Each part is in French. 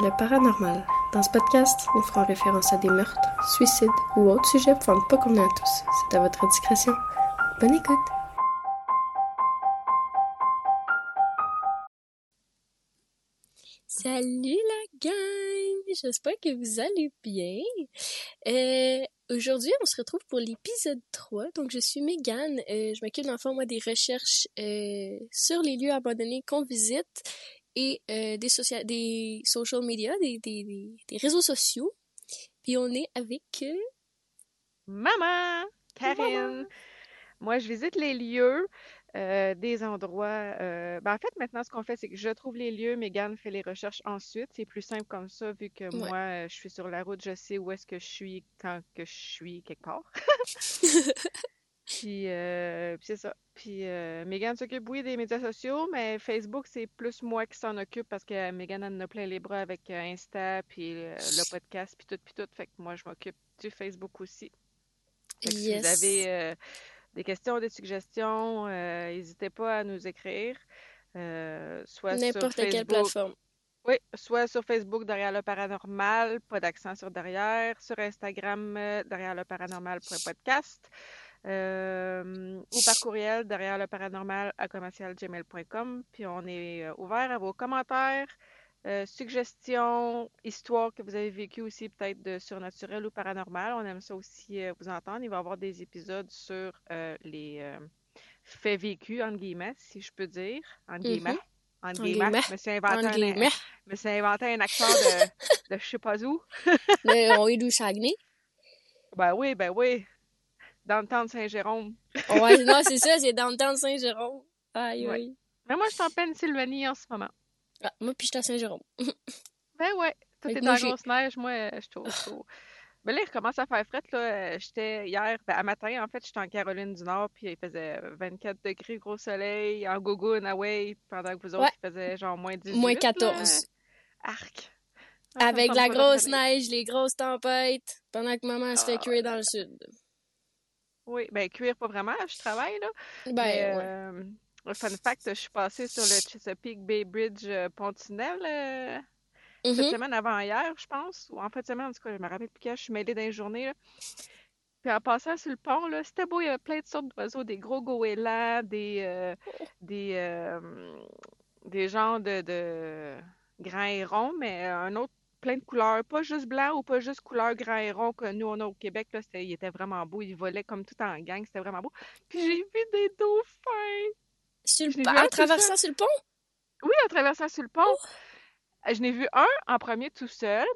le paranormal. Dans ce podcast, nous ferons référence à des meurtres, suicides ou autres sujets pour ne pas convenir à tous. C'est à votre discrétion. Bonne écoute! Salut la gang! J'espère que vous allez bien. Euh, Aujourd'hui, on se retrouve pour l'épisode 3. Donc, je suis Megan. Euh, je m'occupe d'enfant, moi, des recherches euh, sur les lieux abandonnés qu'on visite et euh, des, des social media, des, des, des, réseaux sociaux. Puis on est avec... Euh, Maman! Karine! Moi, je visite les lieux. Euh, des endroits. Ben, en fait, maintenant, ce qu'on fait, c'est que je trouve les lieux, Megan fait les recherches ensuite. C'est plus simple comme ça, vu que moi, je suis sur la route, je sais où est-ce que je suis quand que je suis quelque part. puis, c'est ça. Puis Megan s'occupe, oui, des médias sociaux, mais Facebook, c'est plus moi qui s'en occupe parce que Megan en a plein les bras avec Insta, puis le podcast, puis tout, puis tout. Fait que moi, je m'occupe du Facebook aussi. Fait que si vous avez des questions, des suggestions, euh, n'hésitez pas à nous écrire. Euh, soit N'importe quelle plateforme. Oui, soit sur Facebook derrière le paranormal, pas d'accent sur derrière, sur Instagram euh, derrière le paranormal.podcast, euh, ou par courriel derrière le paranormal à commercialgmail.com. Puis on est ouvert à vos commentaires, euh, suggestions, histoires que vous avez vécues aussi, peut-être de surnaturel ou paranormal. On aime ça aussi euh, vous entendre. Il va y avoir des épisodes sur euh, les faits vécus, entre guillemets, si je peux dire. Entre mm-hmm. guillemets. Entre guillemets. Je me suis inventé, un, me suis inventé un accent de, de je sais pas où. Mais on est d'où Saguenay? Ben oui, ben oui. Dans le temps de Saint-Jérôme. ouais, non, c'est ça, c'est dans le temps de Saint-Jérôme. Aïe, ouais. Mais moi, je suis en Pennsylvanie en ce moment. Ah, moi, puis je suis à Saint-Jérôme. ben ouais. Toi, t'es dans la grosse neige. Moi, je suis au. Ben là, il recommence à faire fret. Là. J'étais hier, ben, à matin, en fait, j'étais en Caroline du Nord, puis il faisait 24 degrés, gros soleil, en gogo, away, pendant que vous autres, il faisait genre moins 18. Moins 14. Arc. Ah, Avec la grosse neige, les grosses tempêtes, pendant que maman se fait ah. cuire dans le sud. Oui, ben cuire pas vraiment, je travaille, là. Ben. Euh, Fun fact, je suis passée sur le Chesapeake Bay Bridge euh, Pont-Tunnel euh, cette mm-hmm. semaine avant hier, je pense, ou en fait semaine, en tout cas, je me rappelle plus quand je suis mêlée dans les journées. Puis en passant sur le pont, là, c'était beau, il y avait plein de sortes d'oiseaux, des gros goélands, des euh, des des genres de, de grands hérons, mais un autre plein de couleurs, pas juste blanc ou pas juste couleur grand héron que nous on a au Québec. Là, il était vraiment beau, il volait comme tout en gang, c'était vraiment beau. Puis j'ai vu des dauphins. Sur le... En traversant sur le pont? Oui, en traversant sur le pont. Oh! Euh, je n'ai vu un en premier tout seul.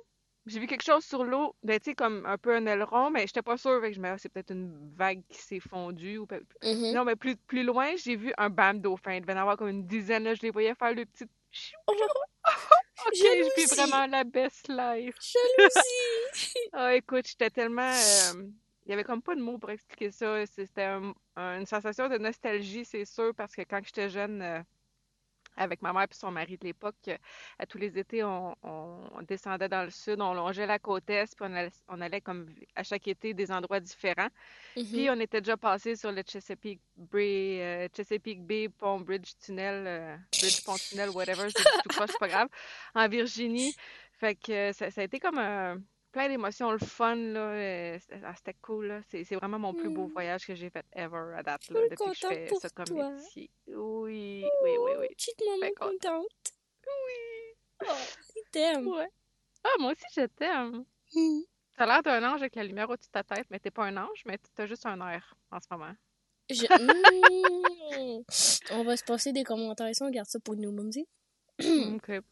J'ai vu quelque chose sur l'eau, ben, tu sais, comme un peu un aileron, mais j'étais pas sûre. que je me c'est peut-être une vague qui s'est fondue. Ou... Mm-hmm. Non, mais plus, plus loin, j'ai vu un bam dauphin. Il devait en avoir comme une dizaine. Là. Je les voyais faire le petit. Oh! ok, je vis vraiment la best life. Jalousie! ah, écoute, j'étais tellement. Euh, il y avait comme pas de mots pour expliquer ça. C'était une sensation de nostalgie, c'est sûr, parce que quand j'étais jeune, euh, avec ma mère et son mari de l'époque, à tous les étés, on, descendait dans le sud, on longeait la côte est, puis on allait, comme à chaque été des endroits différents. Puis mm-hmm. on était déjà passé sur le Chesapeake Bay, euh, Chesapeake Bay Pont Bridge Tunnel, euh, Bridge Pont Tunnel, whatever, c'est tout c'est pas grave, en Virginie. Fait que ça, ça a été comme un plein d'émotions, le fun, là. Euh, ah, c'était cool, là. C'est, vraiment mon plus beau mm. voyage que j'ai fait ever à date, là, depuis que je fais ça comme métier. Oui, oui, oui, oui. Tu te maman contente. Oui. Oh, il t'aime. Ouais. Ah, moi aussi, je t'aime. Mm. T'as l'air d'un ange avec la lumière au-dessus de ta tête, mais t'es pas un ange, mais t'as juste un air en ce moment. Je... Mm. On va se passer des commentaires ici, on garde ça pour nous, Mumsy. ok.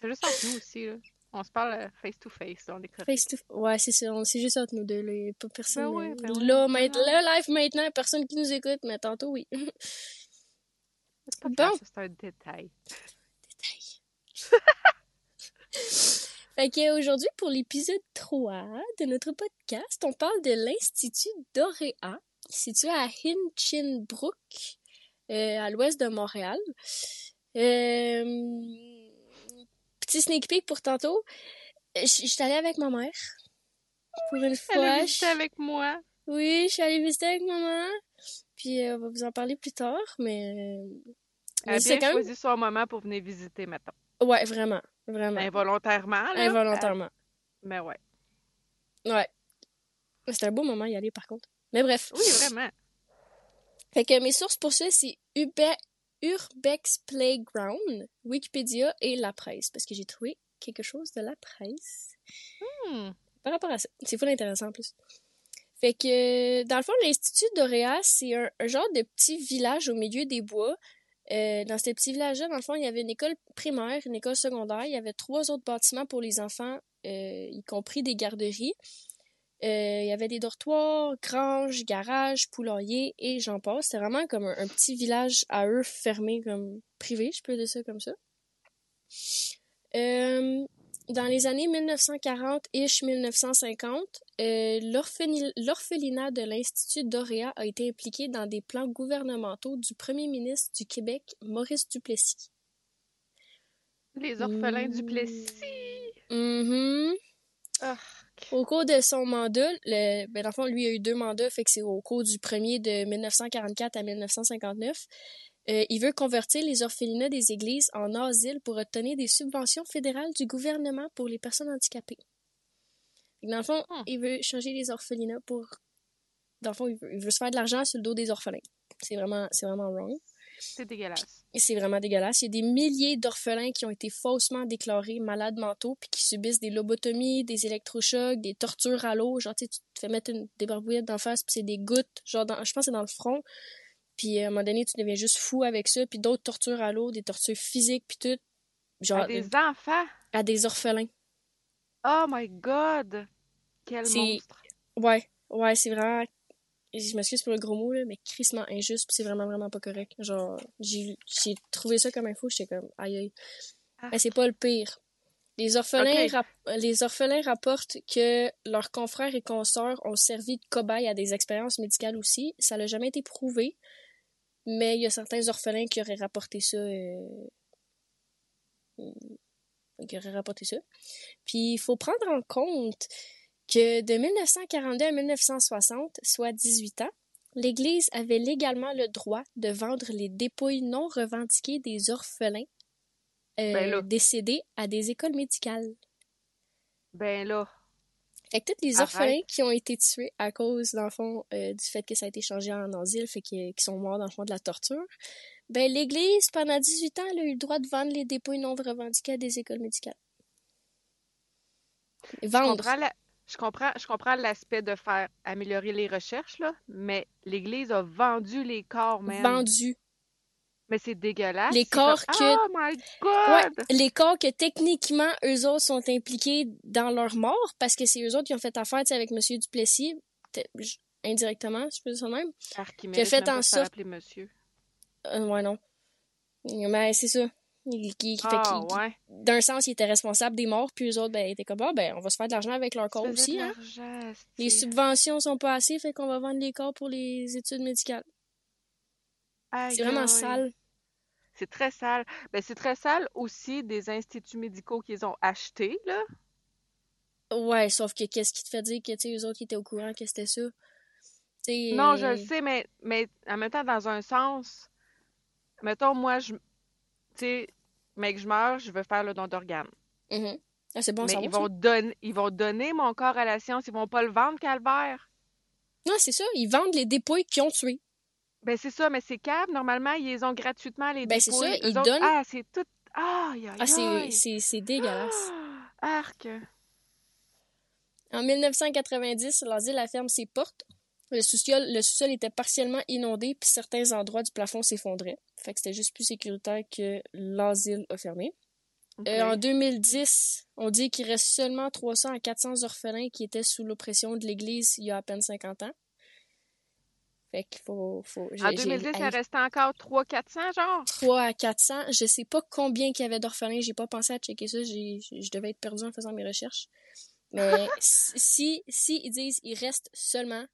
C'est juste entre nous aussi, là. On se parle euh, face to face, on est correct. Face to Ouais, c'est ça, c'est juste entre nous deux, là. a pas personne. Ben ouais, ben là, ouais. là, live maintenant, personne qui nous écoute, mais tantôt, oui. C'est bon. C'est un détail. Détail. fait qu'aujourd'hui, pour l'épisode 3 de notre podcast, on parle de l'Institut Doréa, situé à Hinchinbrook, euh, à l'ouest de Montréal. Euh petit sneak peek pour tantôt. Je suis allée avec ma mère. Pour une fois. Elle a visité avec moi. Oui, je suis allée visiter avec maman. Puis euh, on va vous en parler plus tard, mais. Elle a bien choisi son moment pour venir visiter maintenant. Ouais, vraiment. Vraiment. Involontairement, là. Involontairement. Euh, mais ouais. Ouais. C'était un beau moment y aller, par contre. Mais bref. Oui, vraiment. Fait que mes sources pour ça, c'est Ube- Urbex Playground, Wikipédia et la presse. Parce que j'ai trouvé quelque chose de la presse Hmm. par rapport à ça. C'est full intéressant en plus. Fait que, dans le fond, l'Institut d'Oréa, c'est un, un genre de petit village au milieu des bois. Euh, dans ce petit village-là, dans le fond, il y avait une école primaire, une école secondaire. Il y avait trois autres bâtiments pour les enfants, euh, y compris des garderies. Euh, il y avait des dortoirs, granges, garages, poulaillers et j'en passe. C'était vraiment comme un, un petit village à eux fermé, comme privé, je peux dire ça comme ça. Euh, dans les années 1940-ish, 1950, euh, l'orphelinat de l'Institut d'Oréa a été impliqué dans des plans gouvernementaux du premier ministre du Québec, Maurice Duplessis. Les orphelins Mm. du Plessis. Mhm. Ah. Au cours de son mandat, le, ben dans le fond, lui a eu deux mandats, fait que c'est au cours du premier de 1944 à 1959. Euh, il veut convertir les orphelinats des églises en asiles pour obtenir des subventions fédérales du gouvernement pour les personnes handicapées. Dans le fond, Hmm. il veut changer les orphelinats pour... Dans le fond, il veut, il veut se faire de l'argent sur le dos des orphelins. C'est vraiment, c'est vraiment wrong. C'est dégueulasse. C'est vraiment dégueulasse. Il y a des milliers d'orphelins qui ont été faussement déclarés malades mentaux puis qui subissent des lobotomies, des électrochocs, des tortures à l'eau. Genre, tu sais, tu te fais mettre une, des barbouillettes d'en face puis c'est des gouttes. Genre, dans- je pense que c'est dans le front. Puis à un moment donné, tu deviens juste fou avec ça. Puis d'autres tortures à l'eau, des tortures physiques puis tout. Genre, À des enfants? à des orphelins. Oh my god. Quel monstre. Ouais, ouais, c'est vraiment... Je m'excuse pour le gros mot, là, mais crissement injuste, puis c'est vraiment, vraiment pas correct. Genre, j'ai trouvé ça comme info, j'étais comme, aïe aïe. Ah. Mais c'est pas le pire. Les orphelins, rap- les orphelins rapportent que leurs confrères et consoeurs ont servi de cobayes à des expériences médicales aussi. Ça n'a jamais été prouvé, mais il y a certains orphelins qui auraient rapporté ça. euh, qui auraient rapporté ça. Puis il faut prendre en compte que de 1942 à 1960, soit 18 ans, l'Église avait légalement le droit de vendre les dépouilles non revendiquées des orphelins euh, Ben décédés à des écoles médicales. Ben là. Fait que tous les Arrête. orphelins qui ont été tués à cause, dans le fond, euh, du fait que ça a été changé en asile, fait qu'ils sont morts, dans le fond, de la torture, ben l'Église, pendant 18 ans, elle a eu le droit de vendre les dépouilles non revendiquées à des écoles médicales. Je Vendre. comprends la- Je comprends, je comprends l'aspect de faire améliorer les recherches, là, mais l'Église a vendu les corps, man. Vendu. Mais c'est dégueulasse. Les comme, corps que- Oh my Ouais, God! les corps que techniquement, eux autres sont impliqués dans leur mort parce que c'est eux autres qui ont fait affaire avec Monsieur Duplessis, indirectement, je peux dire ça même. Archimedes, fait même pas en sorte- monsieur. Euh, ouais, non. Mais c'est ça. Il- qui- qui fait Ah, ouais. D'un sens, ils étaient responsables des morts, puis eux autres, ben, ils étaient comme, ah, ben, on va se faire de l'argent avec leur corps aussi, hein. Les subventions sont pas assez, fait qu'on va vendre les corps pour les études médicales. C'est vraiment sale. C'est très sale. Ben, c'est très sale aussi des instituts médicaux qu'ils ont achetés, là. Ouais, sauf que qu'est-ce qui te fait dire que, tu sais, eux autres, ils étaient au courant que c'était ça? Non, je euh, le sais, mais, mais en même temps, dans un sens, mettons, moi, je, tu sais, mais que je meurs, je veux faire le don d'organes. mhm. Ah, c'est bon, mais ça ils vont, donner, ils vont donner mon corps à la science, ils vont pas le vendre, Calvaire. Non, c'est ça. Ils vendent les dépouilles qu'ils ont tués. Ben, c'est ça, mais c'est cave. Normalement, ils les ont gratuitement, les Ben, c'est dépouilles. ça, Eux ils donnent- Ah, c'est tout. Aïe, Ah, c'est, c'est, c'est dégueulasse. Ah, Arc. En 1990, l'asile a ferme ses portes. Le sous-sol, le sous-sol était partiellement inondé, puis certains endroits du plafond s'effondraient. Fait que c'était juste plus sécuritaire que l'asile a fermé. Euh, en 2010, on dit qu'il reste seulement 300 à 400 orphelins qui étaient sous l'oppression de l'Église il y a à peine 50 ans. Fait qu'il faut... faut En j'ai- 2010, il restait encore 300-400, genre? 3 à 400. Je sais pas combien qu'il y avait d'orphelins. J'ai pas pensé à checker ça. J'ai, je devais être perdu en faisant mes recherches. Mais si, si ils disent il reste seulement,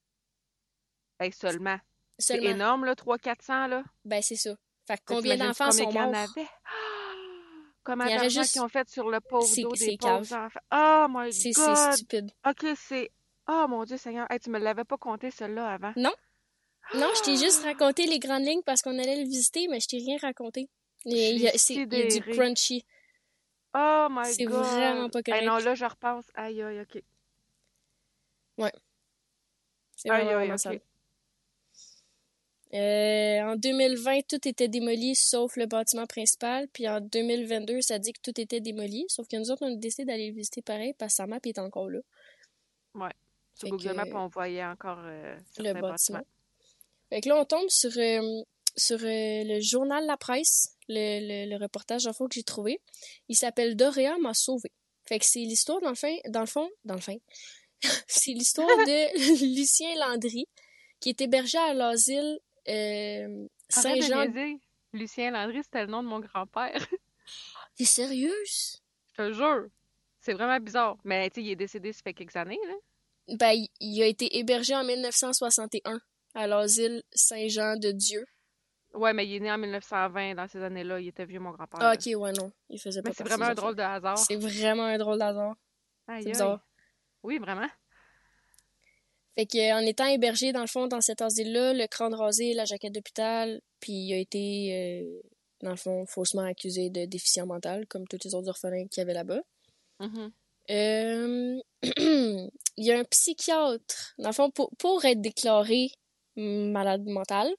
Hey, seulement. C'est énorme, là, 300-400, là. ben c'est ça. Fait que combien d'enfants sont morts? avait? Y aurait d'argent juste- qu'ils ont fait sur le pauvre C'est- dos c'est des pauvres enfants? Oh my C'est, God! c'est stupide. Ok, c'est... Oh mon Dieu Seigneur, Hey, tu me l'avais pas compté celle-là avant. Non, je t'ai juste raconté les grandes lignes parce qu'on allait le visiter, mais je t'ai rien raconté. Il y a- il y c'est- du crunchy. Oh my god! C'est vraiment pas correct. Hey, non, là, je repense. Aïe, aïe, ok. C'est Aïe, vraiment, aïe, vraiment ok. Euh, en 2020, tout était démoli sauf le bâtiment principal. Puis en 2022, ça dit que tout était démoli. Sauf que nous autres, on a décidé d'aller le visiter pareil parce que sa map est encore là. Sur Fait Google Maps, on voyait encore euh, Le bâtiment. Fait que là, on tombe sur, euh, sur le journal La Presse, le, le, le reportage d'info que j'ai trouvé. Il s'appelle Doréa m'a sauvé. Fait que c'est l'histoire, dans le, fin, dans le fond, dans le fin, c'est l'histoire de Lucien Landry, qui est hébergé à l'asile Saint-Jean. niaiser. Lucien Landry, c'était le nom de mon grand-père. T'es sérieuse? Je te jure. C'est vraiment bizarre. Mais tu sais, il est décédé ça fait quelques années, là. Ben, il- a été hébergé en 1961 à l'asile Saint-Jean-de-Dieu. Ouais, mais il est né en 1920, dans ces années-là. Il était vieux, mon grand-père. Ah, ok, ouais, non. Il faisait pas Mais c'est vraiment un drôle de hasard. C'est vraiment un drôle d'hasard. Aïe, C'est bizarre. Oui, vraiment. Fait que, en étant hébergé, dans le fond, dans cet asile-là, le crâne rasé, la jaquette d'hôpital, puis il a été, euh, dans le fond, faussement accusé de déficient mental, comme tous les autres orphelins qu'il y avait là-bas. Mhm. Euh, il y a un psychiatre. Dans le fond, pour, pour être déclaré malade mental,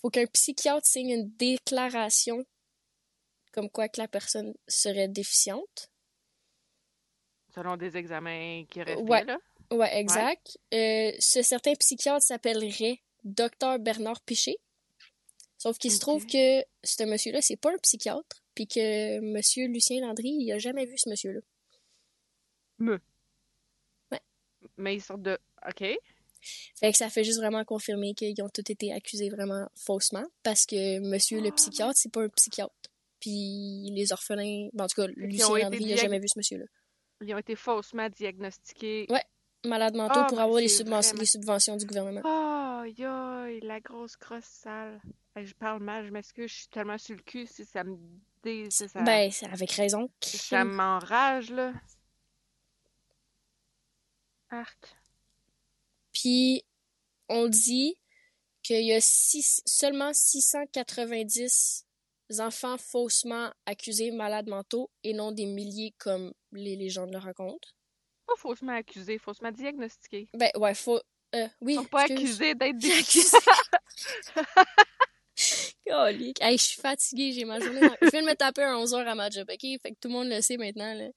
faut qu'un psychiatre signe une déclaration comme quoi que la personne serait déficiente. Selon des examens qui restaient, Ouais. là? Ouais, exact. Euh, ce certain psychiatre s'appellerait Dr Bernard Piché. Sauf qu'il se trouve que ce monsieur-là, c'est pas un psychiatre, puis que monsieur Lucien Landry, il a jamais vu ce monsieur-là. Mais ils sortent de. OK. Fait que ça fait juste vraiment confirmer qu'ils ont tous été accusés vraiment faussement, parce que monsieur le psychiatre, c'est pas un psychiatre. Puis les orphelins, ben, en tout cas, Lucien Landry, il a jamais vu ce monsieur-là. Ils ont été faussement diagnostiqués. Ouais. Malade mentaux Ah, pour avoir les, subventions, vraiment- les subventions du gouvernement. Aïe, aïe, la grosse crosse sale. Je parle mal, je m'excuse, je suis tellement sur le cul si ça me dé... si ça, Ben, c'est avec raison. ça m'enrage, là. Arc. Puis, on dit qu'il y a six- seulement 690 enfants faussement accusés malades mentaux et non des milliers comme les légendes le racontent. Pas faussement accusé, faussement diagnostiqué. Ben, ouais, faut. Euh, oui. Ils sont pas accusés d'être des... Accusés. Colique. Hey, je suis fatiguée, j'ai ma journée. dans- Je viens de me taper un 11h à ma job, ok? Fait que tout le monde le sait maintenant, là.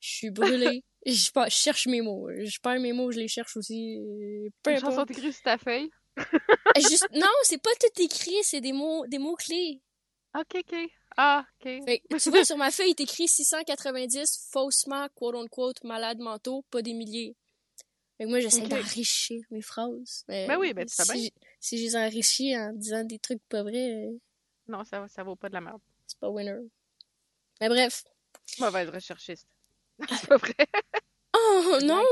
Je suis brûlée. Je, pas- je cherche mes mots. Je perds mes mots, je les cherche aussi. euh, Peu importe. chanson écrite sur ta feuille. Juste... Non, c'est pas tout écrit, c'est des mots, des mots clés. Ok, ok. Ah, ok. Fait tu vois, sur ma feuille, il est écrit 690 faussement, quote-unquote, malades mentaux, pas des milliers. Fait que moi, j'essaie Ok. d'enrichir mes phrases. Mais Ben oui, ben bien. si, si je les enrichis en disant des trucs pas vrais, euh, Non, ça, ça vaut pas de la merde. c'est pas winner. Mais bref. Mauvaise recherchiste. c'est pas vrai. Oh non!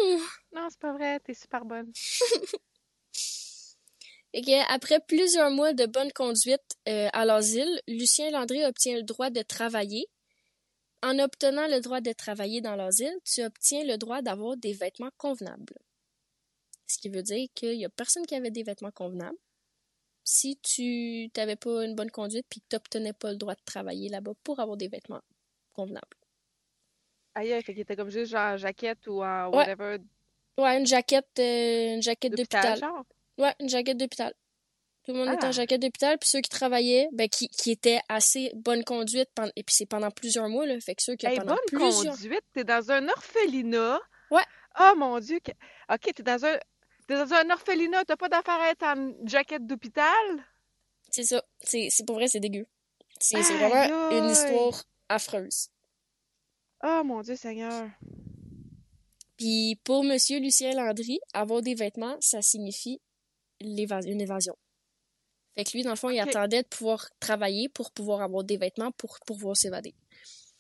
Non, c'est pas vrai, t'es super bonne. Que, après plusieurs mois de bonne conduite euh, à l'asile, Lucien Landry obtient le droit de travailler. En obtenant le droit de travailler dans l'asile, tu obtiens le droit d'avoir des vêtements convenables. Ce qui veut dire qu'il y a personne qui avait des vêtements convenables. Si tu n'avais pas une bonne conduite puis que tu n'obtenais pas le droit de travailler là-bas pour avoir des vêtements convenables. Aïe, aïe, fait qu'il était comme juste genre en jaquette ou Ouais. whatever Ouais, une jaquette, euh, une jaquette d'hôpital. Ouais, une jaquette d'hôpital. Tout le monde était en Ah. jaquette d'hôpital, puis ceux qui travaillaient, ben, qui, qui étaient assez bonne conduite, pendant, et puis c'est pendant plusieurs mois, là, fait que ceux qui Hey, pendant bonne plusieurs... conduite, t'es dans un orphelinat. Ouais. Oh mon Dieu. que- Ok, t'es dans un. T'es dans un orphelinat, t'as pas d'affaire à être en jaquette d'hôpital? C'est ça, c'est c'est pour vrai, c'est dégueu. C'est c'est Aïe, vraiment une histoire affreuse. Oh mon Dieu Seigneur. Puis pour Monsieur Lucien Landry, avoir des vêtements, ça signifie une évasion. Fait que lui, dans le fond, il attendait de pouvoir travailler pour pouvoir avoir des vêtements pour pouvoir s'évader.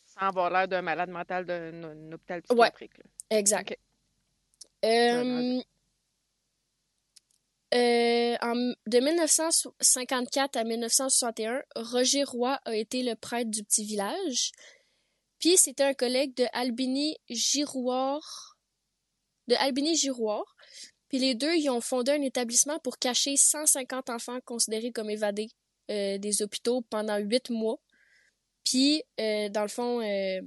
Sans avoir l'air d'un malade mental d'un un hôpital Ouais. psychiatrique. là. Exact. Euh, euh, en- de 1954 à 1961, Roger Roy a été le prêtre du petit village. Puis c'était un collègue de Albini Girouard. De Albini Girouard. Puis les deux, ils ont fondé un établissement pour cacher 150 enfants considérés comme évadés euh, des hôpitaux pendant huit mois. Puis, euh, dans le fond, euh,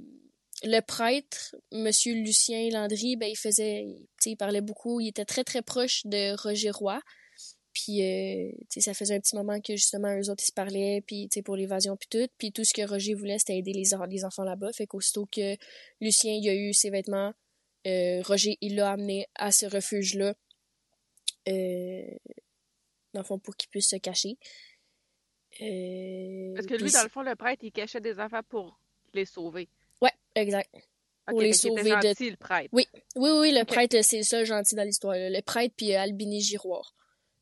le prêtre, Monsieur Lucien Landry, ben il faisait, il parlait beaucoup, il était très très proche de Roger Roy. Puis, euh, ça faisait un petit moment que justement eux autres ils se parlaient, puis pour l'évasion puis tout. Puis tout ce que Roger voulait, c'était aider les, enfants là-bas. Fait qu'aussitôt que Lucien il a eu ses vêtements, Roger il l'a amené à ce refuge là, euh, dans le fond pour qu'il puisse se cacher. Euh, Parce que lui, dans le fond, le prêtre, il cachait des enfants pour les sauver. Ouais, exact. Pour les était sauver de- gentil, le prêtre. Oui, oui, oui, le prêtre, c'est le seul gentil dans l'histoire. Le prêtre puis euh, Albini Giroir.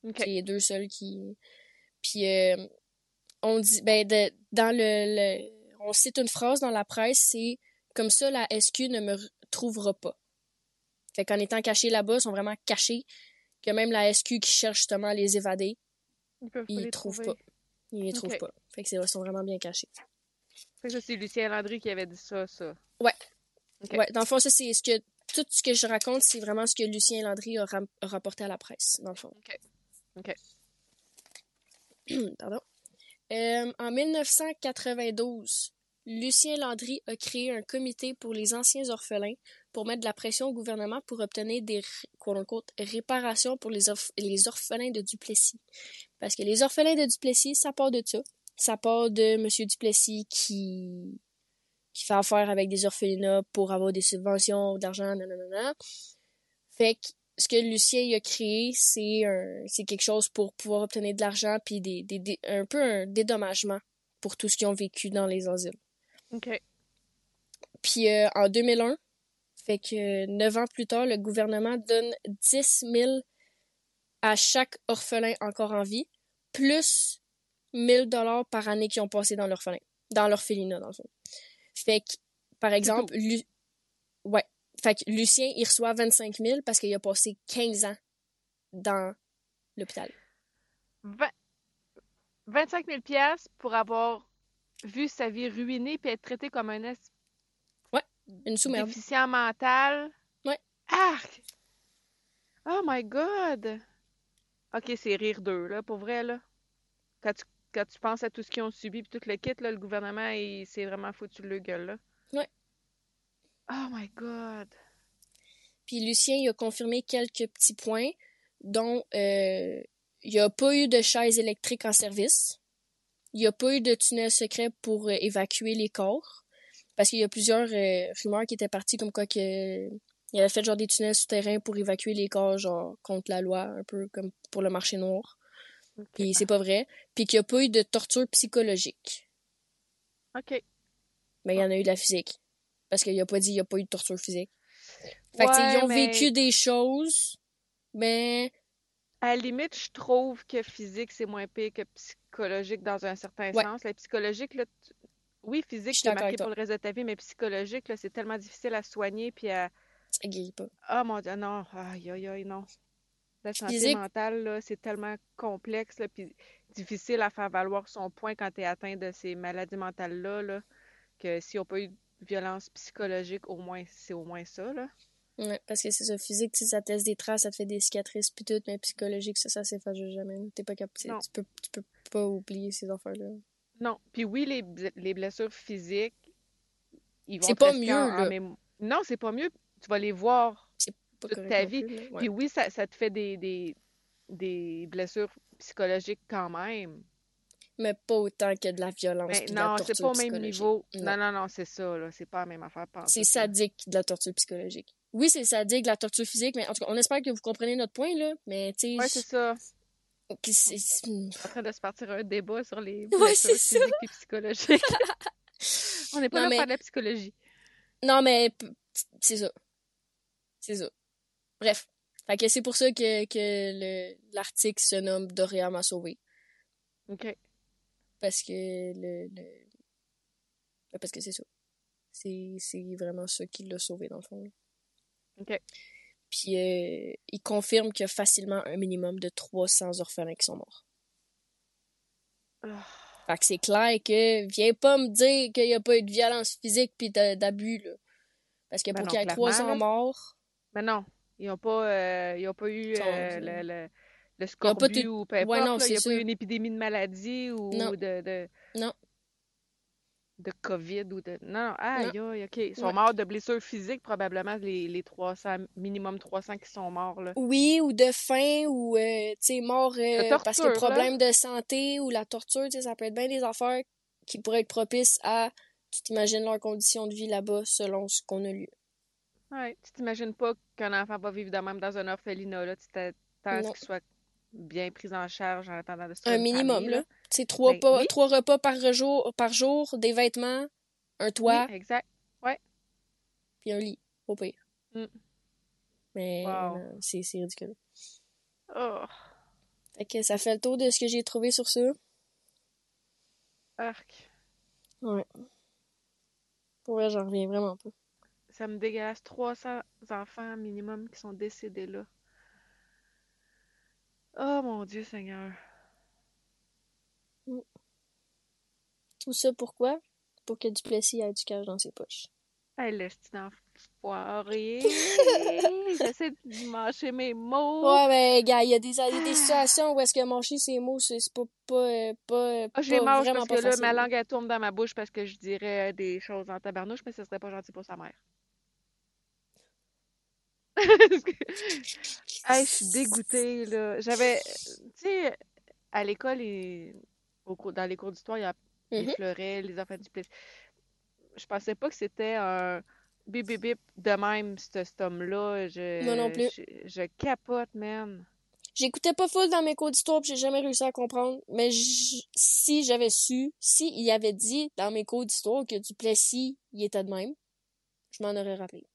Ok. C'est les deux seuls qui. Puis euh, on dit, ben, de- dans le, le- on cite une phrase dans la presse, c'est comme ça la SQ ne me retrouvera pas. Fait qu'en étant cachés là-bas, ils sont vraiment cachés que même la SQ qui cherche justement à les évader, Ils peuvent ils les les trouvent trouver. pas. Ils les trouvent pas. Fait que c'est- sont vraiment bien cachés. Fait que ça, c'est Lucien Landry qui avait dit ça, ça. Ouais. Ouais, dans le fond, ça, c'est ce que. Tout ce que je raconte, c'est vraiment ce que Lucien Landry a, ram- a rapporté à la presse, dans le fond. Ok. Ok. Pardon. Euh, en 1992, Lucien Landry a créé un comité pour les anciens orphelins pour mettre de la pression au gouvernement pour obtenir des réparations pour les, les orphelins de Duplessis. Parce que les orphelins de Duplessis, ça part de ça. Ça part de M. Duplessis qui, qui fait affaire avec des orphelinats pour avoir des subventions, de l'argent, nanana. Fait que ce que Lucien a créé, c'est un, c'est quelque chose pour pouvoir obtenir de l'argent puis des, des, des- un peu un dédommagement pour tout ce qu'ils ont vécu dans les asiles. Ok. Puis euh, en 2001, fait que neuf ans plus tard, le gouvernement donne 10 000 à chaque orphelin encore en vie, plus 1000 dollars par année qu'ils ont passé dans l'orphelin, dans l'orphelinat dans le fond. Fait que, par exemple, Lu- ouais, fait que Lucien, il reçoit 25 000 parce qu'il a passé 15 ans dans l'hôpital. Vingt- 25 000 piastres pour avoir vu sa vie ruinée puis être traité comme un es- Une sous-merde. déficient mental. Ouais. Arc! Oh my god! Ok, c'est rire d'eux, là, pour vrai, là. Quand tu, quand tu penses à tout ce qu'ils ont subi puis tout le kit, là, le gouvernement, il s'est vraiment foutu le gueule, là. Ouais. Oh my god! Puis Lucien, il a confirmé quelques petits points, dont euh, il n'y a pas eu de chaise électrique en service. Il n'y a pas eu de tunnel secret pour euh, évacuer les corps. Parce qu'il y a plusieurs euh, rumeurs qui étaient parties comme quoi que il avait fait genre des tunnels souterrains pour évacuer les corps, genre contre la loi, un peu comme pour le marché noir. Ok. Puis c'est pas vrai. Puis qu'il n'y a pas eu de torture psychologique. Ok. Mais il y en a eu de la physique. Parce qu'il a pas dit il n'y a pas eu de torture physique. Fait que, ils ont mais vécu des choses, mais À la limite, je trouve que physique, c'est moins pire que psychologique dans un certain Ouais. sens. La psychologique, là, tu- oui, physique, c'est marqué pour le reste de ta vie, mais psychologique, là, c'est tellement difficile à soigner puis à... ça guérit pas. Ah mon Dieu, non, aïe, aïe, aïe, non. La santé Physique, mentale, là, c'est tellement complexe, là, puis difficile à faire valoir son point quand tu es atteint de ces maladies mentales-là, là, que si on pas eu de violence psychologique, au moins, c'est au moins ça, là. ouais, parce que c'est ça, physique, sais, ça te laisse des traces, ça te fait des cicatrices puis tout, mais psychologique, ça, ça s'efface jamais. T'es pas capable, tu peux, tu peux pas oublier ces affaires-là. non. Puis oui, les, les blessures physiques, ils vont C'est pas mieux, en, en là. mémo- Non, c'est pas mieux. Tu vas les voir toute ta vie. plus, là. Ouais. Puis oui, ça, ça te fait des, des, des blessures psychologiques quand même. Mais pas autant que de la violence Mais non, c'est pas au même niveau. Non. Non, non, non, c'est ça, là. C'est pas la même affaire, en C'est sadique de la torture psychologique. Oui, c'est sadique de la torture physique, mais en tout cas, on espère que vous comprenez notre point, là. Mais, tu Ouais, c'est sais, ça. Je- c'est- c'est- en train de se partir un débat sur les Ouais, c'est ça. et psychologiques. On n'est pas Non, là pour mais, faire de la psychologie. non, mais, c'est ça. C'est ça. Bref. Fait que c'est pour ça que, que le- l'article se nomme Doria m'a sauvé. OK. Parce que le, le- ben, parce que c'est ça. C'est, vraiment ça qui l'a sauvé, dans le fond. OK. Puis, euh, il confirme qu'il y a facilement un minimum de 300 orphelins qui sont morts. Ah, Fait que c'est clair que viens pas me dire qu'il n'y a pas eu de violence physique puis d'abus, là. Parce que Ben pour non, qu'il y ait clairement, 300 là. morts, Mais non, ils n'ont pas, euh, ils ont pas eu euh, le, le, le scorbut ou peu Ouais, importe, non, là. Il n'y a pas eu une épidémie de maladie ou Non, de, de, non. De COVID ou de. Non, non, aïe, Non. aïe, OK. Ils sont Ouais. morts de blessures physiques, probablement, les, les 300, minimum 300 qui sont morts, là. Oui, ou de faim, ou, euh, tu sais, mort euh, torture, parce que là. problème de santé, ou la torture, tu sais, ça peut être bien des affaires qui pourraient être propices à, tu t'imagines leurs conditions de vie là-bas selon ce qu'on a lu. Ouais. Tu t'imagines pas qu'un enfant va vivre de même dans un orphelinat, là. Tu t'attends à ce qu'il soit bien pris en charge en attendant de se Un minimum, famille, là. Sais, trois, Ben, oui. trois repas par jour, par jour, des vêtements, un toit, Oui, exact. puis un lit, au pire. Mm. Mais Wow. c'est c'est ridicule. Oh, Fait que ça fait le tour de ce que j'ai trouvé sur ça. arc. Ouais. Pour vrai, j'en reviens vraiment pas. Ça me dégueulasse 300 enfants minimum qui sont décédés là. Oh mon Dieu Seigneur. Tout ça pourquoi? Pour que Duplessis ait du cash dans ses poches. Hey, laisse d'enfoiré. J'essaie de mâcher mes mots. Ouais, mais gars, il y a des, situations où est-ce que manger ses mots, c'est pas, pas, pas, Ah, je les pas mange vraiment parce pas que là, ma langue elle tourne dans ma bouche parce que je dirais des choses en tabarnouche, mais ce serait pas gentil pour sa mère. hey, je suis dégoûtée, là. J'avais, tu sais, à l'école, et au cours, dans les cours d'histoire, il y a les Mhm. fleurets, les enfants du plaisir. Je pensais pas que c'était un bip bip bip de même, ce- cet homme-là. Je, Moi non plus. Je, je capote, man. J'écoutais pas full dans mes cours d'histoire j'ai jamais réussi à comprendre. Mais si j'avais su, si il avait dit dans mes cours d'histoire que Duplessis, il était de même, je m'en aurais rappelé.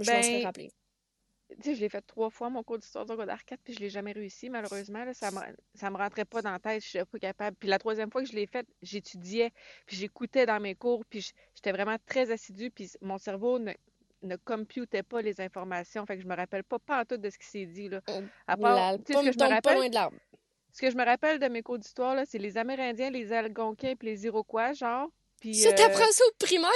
Je m'en Ben, serais rappelé. Tu sais, je l'ai fait trois fois, mon cours d'histoire secondaire 4, puis je l'ai jamais réussi, malheureusement. Là, ça me, ça me rentrait pas dans la tête, je suis pas capable. Puis la troisième fois que je l'ai fait, j'étudiais, puis j'écoutais dans mes cours, puis j'étais vraiment très assidue, puis mon cerveau ne, ne computait pas les informations, fait que je me rappelle pas pas tout de ce qui s'est dit, là. À part, La tu sais, ce que je me rappelle, loin de l'arbre. ce que je me rappelle de mes cours d'histoire, là, c'est les Amérindiens, les Algonquins, puis les Iroquois, genre, puis... Ça, euh, t'apprends ça au primaire?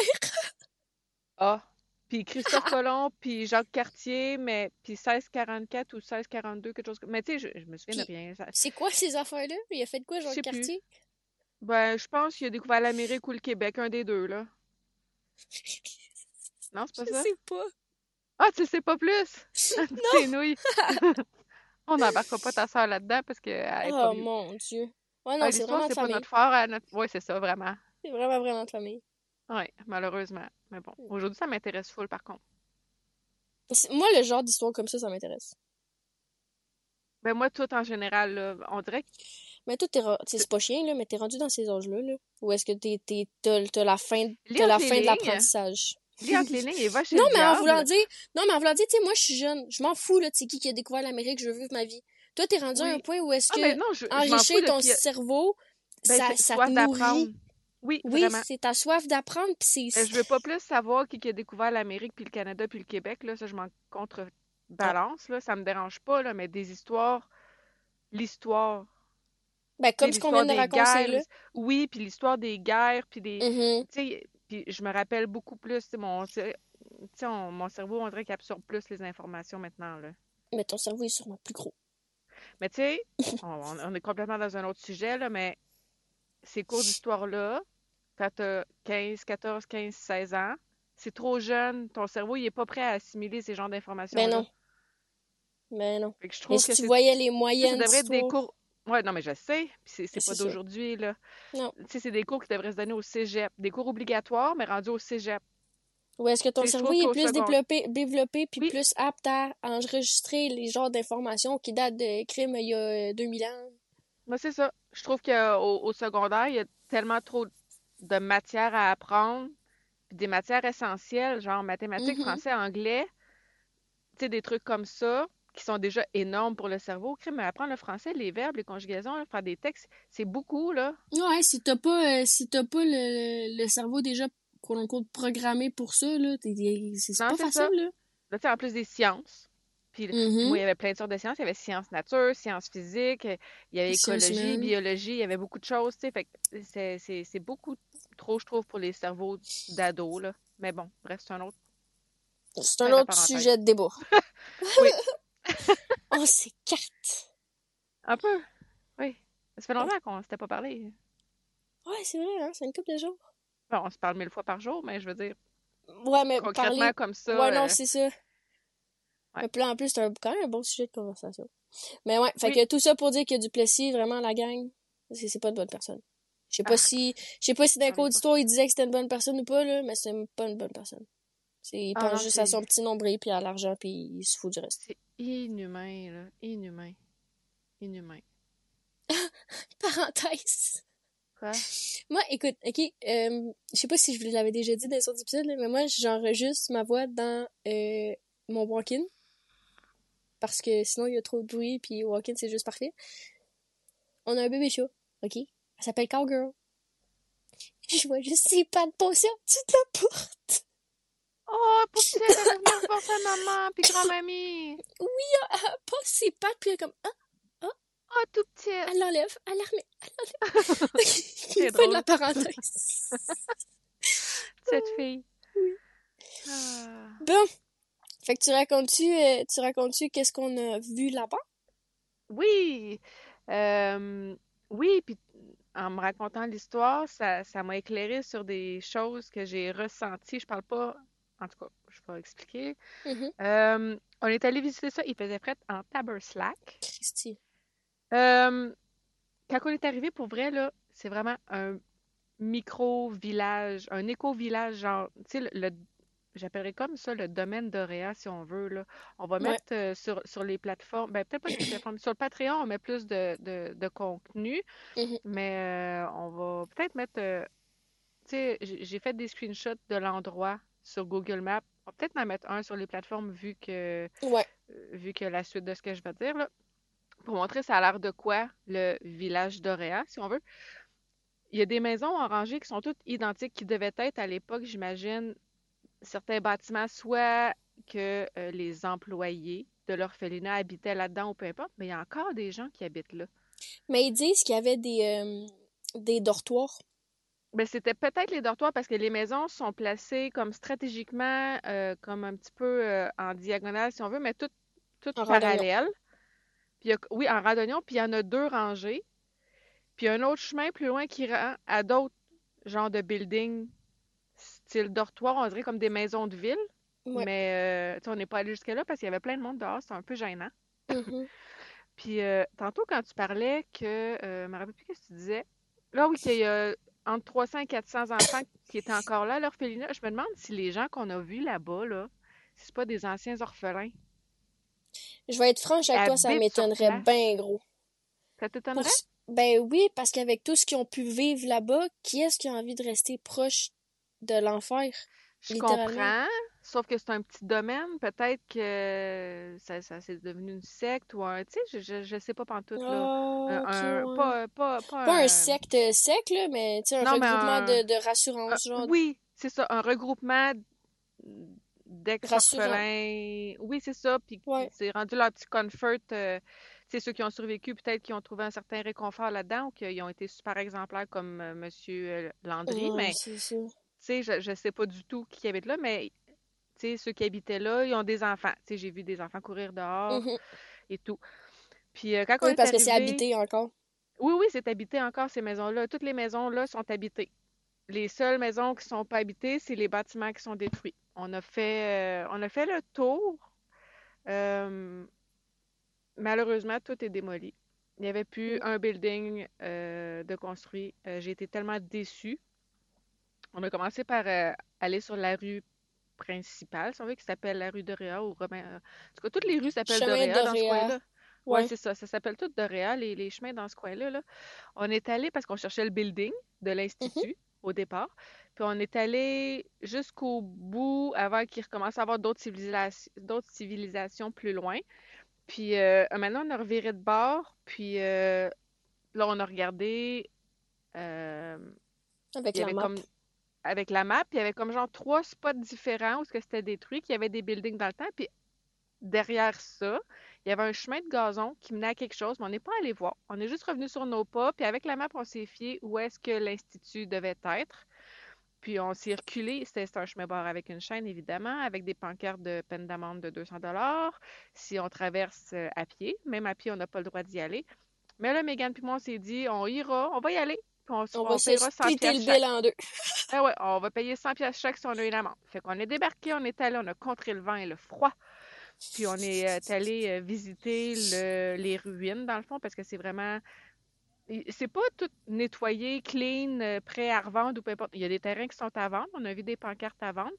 ah, puis Christophe Colomb, puis Jacques Cartier, mais puis 1644 ou 1642, quelque chose comme... Mais tu sais, je, je me souviens de rien. ça- C'est quoi ces affaires-là? Il a fait de quoi, Je plus. Cartier? Ben, je pense qu'il a découvert l'Amérique ou le Québec, un des deux, là. Non, c'est pas Je ça? sais pas. Ah, tu sais pas plus? C'est nouilles. On n'embarquera pas ta soeur là-dedans parce qu'elle est Oh mon Dieu. Ouais, Ah, non, c'est l'histoire, vraiment de c'est pas notre fort. notre... Oui, c'est ça, vraiment. C'est vraiment, vraiment de famille. Oui, malheureusement. Mais bon, aujourd'hui, ça m'intéresse full, par contre. Moi, le genre d'histoire comme ça, ça m'intéresse. Ben, moi, tout en général, là, on dirait que Mais toi, t'es, c'est pas chien, là, mais t'es rendu dans ces âges-là, là. Ou est-ce que t'es, t'es, t'as, t'as la fin, t'as la fin de l'apprentissage? lis entre les lignes et va chez Non, le mais en voulant dire, non, mais en voulant dire, tu sais, moi, je suis jeune. Je m'en fous, là, c'est qui qui a découvert l'Amérique, je veux vivre ma vie. Toi, t'es rendu à un point où est-ce Ah, que ben non, je, je de ton cerveau, ben, ça, ça te nourrit. Oui, Oui, c'est ta soif d'apprendre, c'est... Je veux pas plus savoir qui, qui a découvert l'Amérique, puis le Canada, puis le Québec, là, ça, je m'en contrebalance, là, ça me dérange pas, là, mais des histoires, l'histoire, Ben, comme ce qu'on vient de raconter, guerres, là. l'his- oui, puis l'histoire des guerres, puis des, Mhm. sais, puis je me rappelle beaucoup plus, tu sais, mon, on- mon cerveau, on dirait qu'il absorbe plus les informations maintenant, là. Mais ton cerveau est sûrement plus gros. Mais tu sais, on, on- on est complètement dans un autre sujet, là, mais ces cours d'histoire-là, quand t'as 15, 14, 15, 16 ans, c'est trop jeune, ton cerveau, il est pas prêt à assimiler ces genres. Ben non. Ben non. Fait que je Mais si que tu voyais les Ça, ça moyennes devrait être des cours. Ouais, non, mais je sais. C'est c'est pas d'aujourd'hui, là. Non. Tu sais, c'est des cours qui devraient se donner au cégep. Des cours obligatoires, mais rendus au cégep. Ou est-ce que ton Tu cerveau est plus second- développé, développé puis Oui. plus apte à enregistrer les genres d'informations qui datent de crimes il y a euh, 2000 ans? Moi, c'est ça. Je trouve qu'au au secondaire, il y a tellement trop de matières à apprendre. Puis des matières essentielles, genre mathématiques, Mhm. français, anglais. Tu sais, des trucs comme ça, qui sont déjà énormes pour le cerveau. Mais apprendre le français, les verbes, les conjugaisons, là, faire des textes, c'est beaucoup, là. Ouais, si t'as pas, euh, si t'as pas le, le cerveau déjà quote programmé pour ça, là, c'est pas facile, ça. là. Là, en plus des sciences. Puis moi, il y avait plein de sortes de sciences. Il y avait sciences nature, sciences physiques, il y avait écologie, biologie, il y avait beaucoup de choses, tu sais. Fait que c'est, beaucoup trop, je trouve, pour les cerveaux d'ados, là. Mais bon, bref, c'est un autre. C'est un autre sujet de débat. Oui. oh, c'est carte. Un peu. Oui. Ça fait longtemps qu'on s'était pas parlé. Ouais, c'est vrai, hein, c'est une couple de jours. Bon, on se parle mille fois par jour, mais je veux dire, Ouais, mais concrètement parler... comme ça. Ouais, non, euh, c'est ça. Ouais. Puis là, en plus, c'est un- quand même un bon sujet de conversation. Mais ouais, fait Oui. que tout ça pour dire que Duplessis, vraiment, la gang, c'est c'est pas une bonne personne. Je sais pas Ah. si, je sais pas si dans le J'en ai pas. auditoire, il disait que c'était une bonne personne ou pas, là, mais c'est pas une bonne personne. C'est, il Ah pense non, juste à son petit nombril puis à l'argent puis il se fout du reste. C'est inhumain, là. Inhumain. Inhumain. Parenthèse. Quoi? Moi, écoute, ok, euh, je sais pas si je vous l'avais déjà dit dans les autres épisodes, là, mais moi, j'enregistre ma voix dans euh, mon walk-in. Parce que sinon, il y a trop de bruit, puis walk-in, c'est juste parfait. On a un bébé chat, ok? Elle s'appelle Cowgirl. Je vois juste ses pattes passer en dessous de la porte. Oh, pour que elle est revenue voir sa maman, puis grand-mamie. Elle passe ses pattes, puis elle est comme, ah, Oh, tout petit. elle l'enlève, elle la remet, elle l'enlève. C'est fait de drôle. la parenthèse. Cette fille. Ah. Bon. Fait que tu racontes-tu, euh, tu racontes-tu qu'est-ce qu'on a vu là-bas? Oui. Euh, oui, puis en me racontant l'histoire, ça, ça m'a éclairé sur des choses que j'ai ressenties. Je parle pas, en tout cas, je vais expliquer. Mhm. Euh, on est allé visiter ça, il faisait fret en Taberslack. Christy. Euh, quand on est arrivé, pour vrai, là, c'est vraiment un micro-village, un éco-village, genre, tu sais, le, le- j'appellerais comme ça le domaine d'Oréa, si on veut, là. On va Ouais. mettre euh, sur, sur les plateformes, ben peut-être pas sur les plateformes, sur le Patreon, on met plus de, de, de contenu, Mhm. mais euh, on va peut-être mettre, euh, tu sais, j'ai fait des screenshots de l'endroit sur Google Maps. On va peut-être en mettre un sur les plateformes vu que Ouais. vu que la suite de ce que je vais dire, là, pour montrer ça a l'air de quoi, le village d'Oréa, si on veut. Il y a des maisons en rangée qui sont toutes identiques, qui devaient être à l'époque, j'imagine, certains bâtiments, soit que euh, les employés de l'orphelinat habitaient là-dedans ou peu importe, mais il y a encore des gens qui habitent là. Mais ils disent qu'il y avait des, euh, des dortoirs. Ben, c'était peut-être les dortoirs parce que les maisons sont placées comme stratégiquement, euh, comme un petit peu en diagonale, si on veut, mais toutes parallèles. Puis oui, en randonnion, puis il y en a deux rangées. Puis il y a un autre chemin plus loin qui rend à d'autres genres de buildings, style dortoir, on dirait comme des maisons de ville. Ouais. Mais euh, on n'est pas allé jusque-là parce qu'il y avait plein de monde dehors, c'était un peu gênant. Mhm. Puis euh, tantôt, quand tu parlais que, euh, je me rappelle plus ce que tu disais. Là, oui, qu'il y a entre 300 et 400 enfants qui étaient encore là à l'orphelinat. Je me demande si les gens qu'on a vus là-bas, là, si c'est pas des anciens orphelins. Je vais être franche avec toi, ça m'étonnerait bien gros. Ça t'étonnerait? Ben oui, parce qu'avec tout ce qu'ils ont pu vivre là-bas, qui est-ce qui a envie de rester proche de l'enfer? Je comprends, sauf que c'est un petit domaine. Peut-être que ça, ça c'est devenu une secte ou un. Tu sais, je, je, je sais pas pantoute, là. Ah, Un, ok, un- ouais. pas, pas, pas, Pas un- secte sec, là, mais un Non, mais regroupement un- de, rassurance, genre. oui, c'est ça, un regroupement d'ex-orphelins. Oui, c'est ça. Puis Ouais. c'est rendu leur petit comfort. euh, tu sais, ceux qui ont survécu, peut-être qu'ils ont trouvé un certain réconfort là-dedans ou qu'ils ont été super exemplaires comme euh, Monsieur euh, Landry. Ouais, Mais c'est sais, je, je sais pas du tout qui habite là, mais tu sais, ceux qui habitaient là, ils ont des enfants. Tu sais, j'ai vu des enfants courir dehors Mhm. et tout. Puis euh, quand on Oui, est parce que c'est arrivé- habité encore. Oui, oui, c'est habité encore, ces maisons-là. Toutes les maisons-là sont habitées. Les seules maisons qui sont pas habitées, c'est les bâtiments qui sont détruits. On a fait, euh, on a fait le tour. Euh, malheureusement, tout est démoli. Il n'y avait plus Mm. un building de construit. J'ai été tellement déçue. On a commencé par euh, aller sur la rue principale, si on veut, qui s'appelle la rue Doréa ou Romain. En tout cas, toutes les rues s'appellent Doréa dans ce coin-là. Ouais, Ouais. c'est ça. Ça s'appelle tout Doréa, les, les chemins dans ce coin-là. là. On est allé parce qu'on cherchait le building de l'Institut au départ. Puis on est allé jusqu'au bout avant qu'il recommence à avoir d'autres civilisations, d'autres civilisations plus loin. Puis euh, maintenant, on a reviré de bord. Puis euh, là, on a regardé. euh, Avec il y la avait map. comme avec la map, puis il y avait comme genre trois spots différents où ce que c'était détruit, qu'il y avait des buildings dans le temps, puis derrière ça, il y avait un chemin de gazon qui menait à quelque chose, mais on n'est pas allé voir. On est juste revenu sur nos pas, puis avec la map, on s'est fié où est-ce que l'institut devait être. Puis on s'est reculé, c'était un chemin barre avec une chaîne évidemment, avec des pancartes de peine d'amende de 200 dollars si on traverse euh, à pied. Même à pied, on n'a pas le droit d'y aller. Mais là, Megan puis moi, on s'est dit, on ira, on va y aller. On, va se payera 100 splitter le piastres chaque. bill en deux. Ah ouais, on va payer 100 pièces chaque si on a une amende. Fait qu'on est débarqué, on est allé, on a contré le vent et le froid. Puis on est euh, allé euh, visiter le- les ruines, dans le fond, parce que c'est vraiment... C'est pas tout nettoyé, clean, euh, prêt à revendre ou peu importe. Il y a des terrains qui sont à vendre, on a vu des pancartes à vendre,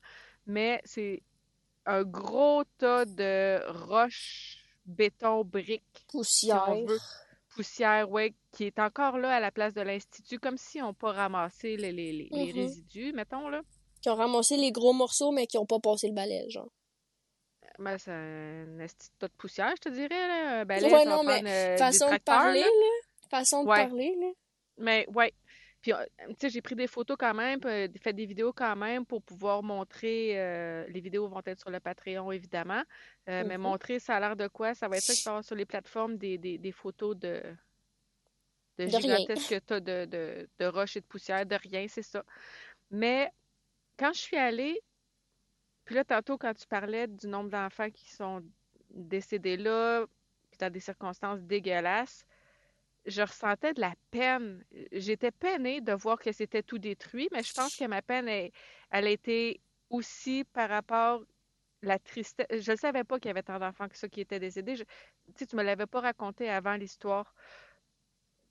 mais c'est un gros tas de roches, béton, briques, si Poussière. Poussière, ouais, qui est encore là à la place de l'Institut, comme si on pas ramassé les, les- les- les Mhm. résidus, mettons, là. Qui ont ramassé les gros morceaux, mais qui ont pas passé le balai, genre. Ben, c'est un esti de poussière, je te dirais, là. Un balai, Ouais, non, mais prendre, euh, Façon de parler, là. là. Façon de Ouais. parler, là. Mais, ouais. Puis, tu sais, j'ai pris des photos quand même, fait des vidéos quand même pour pouvoir montrer. euh, les vidéos vont être sur le Patreon, évidemment. Euh, Mais Mhm. montrer ça a l'air de quoi? Ça va être ça qui va y avoir sur les plateformes des, des, des photos de, de De gigantesques tas de, de, de roches et de poussière, de rien, c'est ça. Mais quand je suis allée, puis là, tantôt, quand tu parlais du nombre d'enfants qui sont décédés là, puis dans des circonstances dégueulasses, je ressentais de la peine. J'étais peinée de voir que c'était tout détruit, mais je pense que ma peine, elle, elle a été aussi par rapport la tristesse. Je ne savais pas qu'il y avait tant d'enfants que ça qui étaient décédés. Je- tu sais, tu me l'avais pas raconté avant l'histoire.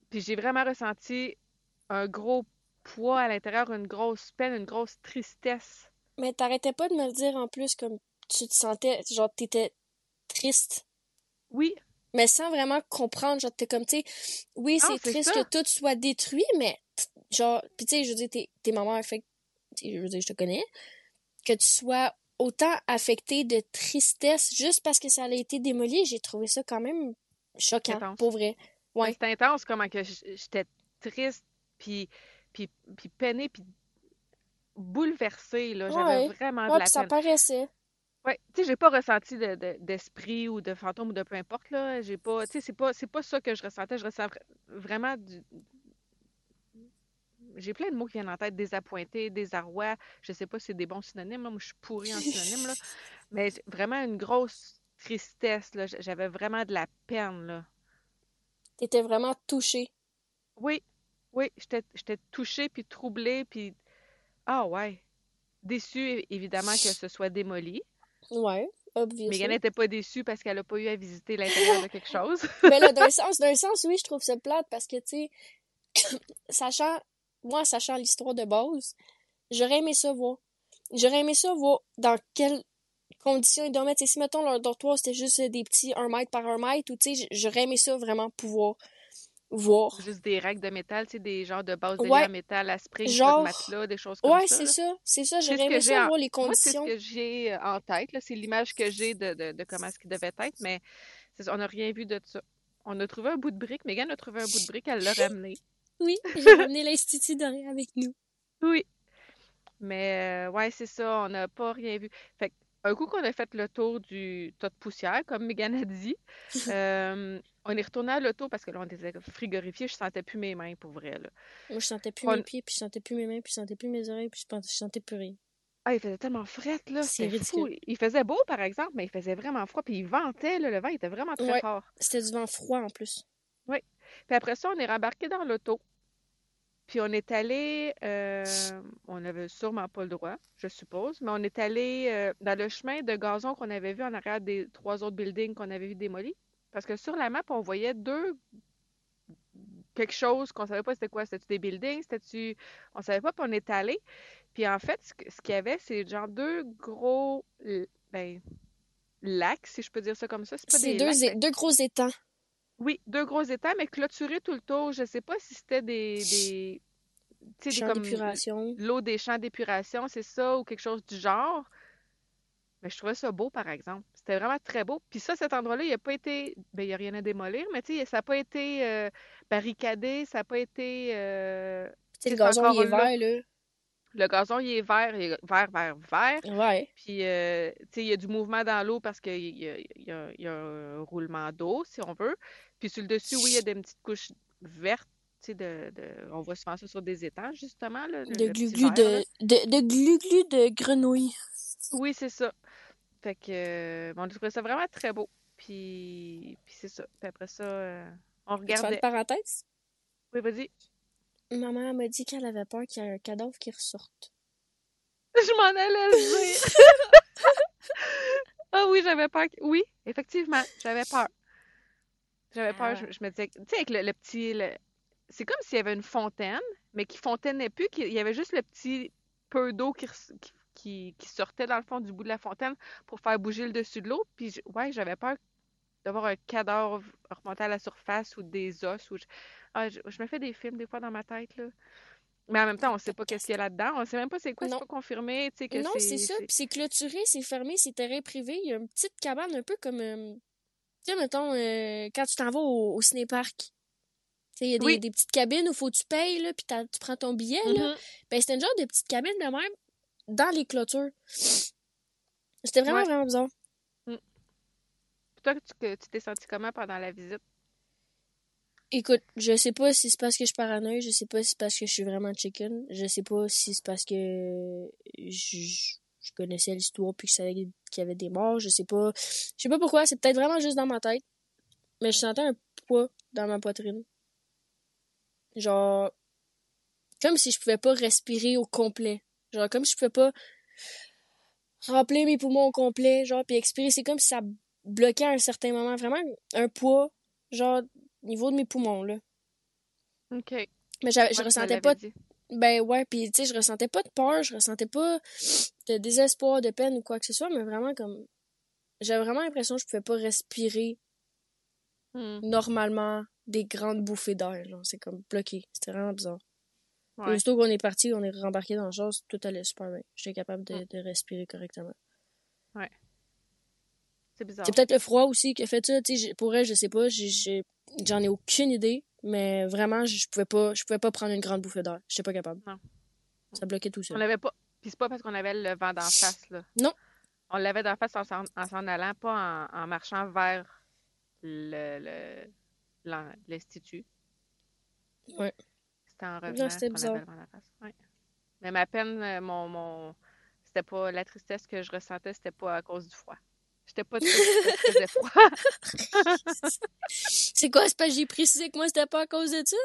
Puis j'ai vraiment ressenti un gros poids à l'intérieur, une grosse peine, une grosse tristesse. Mais t'arrêtais pas de me le dire en plus, comme tu te sentais, genre, t'étais triste? Oui, Mais sans vraiment comprendre, genre, t'es comme, tu sais, oui, c'est c'est triste ça. que tout soit détruit, mais, genre, pis tu sais, je veux dire, t'es, t'es ma mère, fait que, tu sais, je veux dire, je te connais, que tu sois autant affecté de tristesse juste parce que ça a été démoli, j'ai trouvé ça quand même choquant, Intense. pour vrai. Ouais. C'était intense comment que j'étais triste, puis, puis, puis peinée, puis bouleversée, là. J'avais Ouais. vraiment de Ouais, la pis ça peine. paraissait. Ouais, tu sais, j'ai pas ressenti de, de- d'esprit ou de fantôme ou de peu importe, là. J'ai pas, tu sais, c'est pas, c'est pas ça que je ressentais. Je ressens vra- vraiment du... J'ai plein de mots qui viennent en tête. Désappointé, désarroi. Je sais pas si c'est des bons synonymes, là. Moi, je suis pourrie en synonymes, là. Mais vraiment une grosse tristesse, là. J'avais vraiment de la peine, là. T'étais vraiment touché. Oui, oui, j'étais, j'étais touchée puis troublée puis... Ah ouais. Déçue, évidemment, que ce soit démoli. Ouais, Mais obviously. elle n'était pas déçue parce qu'elle n'a pas eu à visiter l'intérieur de quelque chose. Mais là, d'un sens, d'un sens, oui, je trouve ça plate parce que, tu sais, sachant, moi, sachant l'histoire de base, j'aurais aimé ça voir. J'aurais aimé ça voir dans quelles conditions ils dormaient. Tu sais, si, mettons, leur dortoir, c'était juste des petits 1 mètre par 1 mètre, ou, tu sais, j'aurais aimé ça vraiment pouvoir voir. Juste des racks de métal, tu sais, des genres de bases de Ouais. métal à spring, Genre- de matelas, des choses comme Ouais, ça. c'est là. ça, c'est ça, C'est j'aurais ce aimé j'ai ça en- voir les Moi, c'est ce conditions. que j'ai euh, en tête. C'est l'image que j'ai de, de, de comment est-ce qu'il devait être, mais c'est on n'a rien vu de ça. On a trouvé un bout de brique. Megan a trouvé un bout de brique, elle l'a ramené. Oui, j'ai ramené l'Institut de rien avec nous. Oui. Mais euh, ouais, c'est ça, on n'a pas rien vu. Fait que, un coup qu'on a fait le tour du tas de poussière, comme Megan a dit, euh, on est retourné à l'auto parce que là, on était frigorifiés, je sentais plus mes mains pour vrai, là. Moi, je sentais plus On- mes pieds, puis je sentais plus mes mains, puis je sentais plus mes oreilles, puis je sentais plus rien. Ah, il faisait tellement fret, là, C'est c'était fou. ridicule. Il faisait beau, par exemple, mais il faisait vraiment froid, puis il ventait, là, le vent était vraiment très Ouais. fort. C'était du vent froid en plus. Puis après ça, on est rembarqué dans l'auto. Puis on est allé, euh, on avait sûrement pas le droit, je suppose, mais on est allé euh, dans le chemin de gazon qu'on avait vu en arrière des trois autres buildings qu'on avait vu démolis. Parce que sur la map, on voyait deux quelque chose qu'on savait pas c'était quoi. C'était-tu des buildings? C'était-tu. On savait pas, puis on est allé. Puis en fait, ce qu'il y avait, c'est genre deux gros ben, lacs, si je peux dire ça comme ça. C'est pas des deux, lacs, deux gros étangs. oui, deux gros étangs, mais clôturés tout le tour. Je sais pas si c'était des, des, d'épuration. l'eau des champs d'épuration, c'est ça, ou quelque chose du genre. Mais je trouvais ça beau, par exemple. C'était vraiment très beau. Puis ça, cet endroit-là, il n'a pas été, ben, il n'y a rien à démolir, mais tu sais, ça n'a pas été euh, barricadé, ça n'a pas été, euh, Tu sais, c'est le gazon, il est là. vert, là. le gazon, il est vert, il est vert, vert, vert. Ouais. Puis, euh, tu sais, il y a du mouvement dans l'eau parce qu'il y a un roulement d'eau, si on veut. Puis sur le dessus, oui, il y a des petites couches vertes. De, de- on voit souvent ça sur des étangs, justement. Là, le- De glu-glu de, de, de glu-glu de grenouille. Oui, c'est ça. Fait que, euh, on a trouvé ça vraiment très beau. Puis, puis c'est ça. Puis après ça, euh, on Tu fais une parenthèse? Oui, vas-y. ma mère m'a dit qu'elle avait peur qu'il y ait un cadavre qui ressorte. Je m'en allais le dire. Ah oui, j'avais peur. Oui, effectivement, j'avais peur. J'avais peur, je, Ah. je me disais, tu sais, avec le, le petit. le- C'est comme s'il y avait une fontaine, mais qui fontainnait plus, qu'il y avait juste le petit peu d'eau qui, res- qui, qui- qui sortait dans le fond du bout de la fontaine pour faire bouger le dessus de l'eau. Puis, ouais, j'avais peur d'avoir un cadavre remonter à la surface ou des os. Ou je... Ah, je, je me fais des films des fois dans ma tête, là. Mais en même temps, on sait pas qu'est-ce qu'il y a là-dedans. On sait même pas c'est quoi, c'est pas confirmé, que Non, c'est... ça. Puis c'est clôturé, c'est fermé, c'est terrain privé. Il y a une petite cabane un peu comme. euh, tu sais, mettons, euh, quand tu t'en vas au, au ciné-parc. Il y a des, Oui. des petites cabines où faut que tu payes, là, puis tu prends ton billet, là. Mhm. Ben, c'était une genre de petite cabine de même dans les clôtures. C'était vraiment, Ouais. vraiment bizarre. Puis Toi, tu t'es senti comment pendant la visite? Écoute, je sais pas si c'est parce que je suis paranoïe, je sais pas si c'est parce que je suis vraiment chicken, je sais pas si c'est parce que je, je connaissais l'histoire puis que je savais qu'il y avait des morts, je sais pas. Je sais pas pourquoi, c'est peut-être vraiment juste dans ma tête. Mais je sentais un poids dans ma poitrine. Genre comme si je pouvais pas respirer au complet. Genre comme si je pouvais pas remplir mes poumons au complet, genre puis expirer, c'est comme si ça bloquait à un certain moment, vraiment un poids genre au niveau de mes poumons là. OK. Mais je ressentais pas dit. ben ouais, puis tu sais, je ressentais pas de peur, je ressentais pas de désespoir, de peine ou quoi que ce soit, mais vraiment comme j'avais vraiment l'impression que je pouvais pas respirer Hmm. normalement des grandes bouffées d'air, genre c'est comme bloqué, c'était vraiment bizarre. Ouais. aussitôt qu'on est parti, on est rembarqué dans le char, tout allait super bien. J'étais capable de, de respirer correctement. C'est bizarre. C'est peut-être le froid aussi qui a fait ça, pour elle, je sais pas, j'en ai aucune idée, mais vraiment, je pouvais pas, je pouvais pas prendre une grande bouffée d'air, j'étais pas capable. Non. Ça bloquait tout On seul. l'avait pas. Puis c'est pas parce qu'on avait le vent d'en face, là. Non. On l'avait d'en face en s'en en s'en allant, pas en, en marchant vers le, l'institut. Ouais. C'était en revenant c'était qu'on bizarre. avait d'en face. Ouais. Mais ma peine, euh, mon, mon... c'était pas la tristesse que je ressentais, c'était pas à cause du froid. J'étais pas triste parce faisait froid. C'est quoi, c'est que j'ai précisé que moi c'était pas à cause de ça?